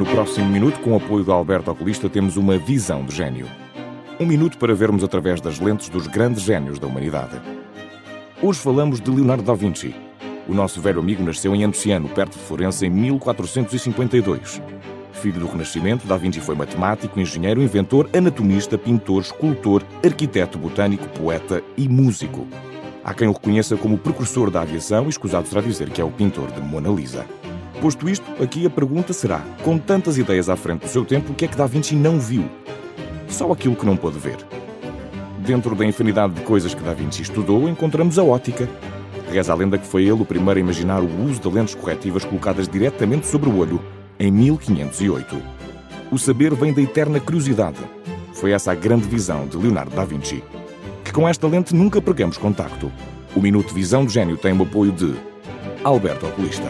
No próximo minuto, com o apoio do Alberto Oculista, temos uma visão de gênio. Um minuto para vermos através das lentes dos grandes gênios da humanidade. Hoje falamos de Leonardo da Vinci. O nosso velho amigo nasceu em Anteciano, perto de Florença, em 1452. Filho do Renascimento, Da Vinci foi matemático, engenheiro, inventor, anatomista, pintor, escultor, arquiteto botânico, poeta e músico. Há quem o reconheça como o precursor da aviação e escusado será dizer que é o pintor de Mona Lisa. Posto isto, aqui a pergunta será: com tantas ideias à frente do seu tempo, o que é que Da Vinci não viu? Só aquilo que não pôde ver. Dentro da infinidade de coisas que Da Vinci estudou, encontramos a ótica. Reza a lenda que foi ele o primeiro a imaginar o uso de lentes corretivas colocadas diretamente sobre o olho, em 1508. O saber vem da eterna curiosidade. Foi essa a grande visão de Leonardo da Vinci. Que com esta lente nunca perdemos contacto. O Minuto Visão do Gênio tem o apoio de Alberto Oculista.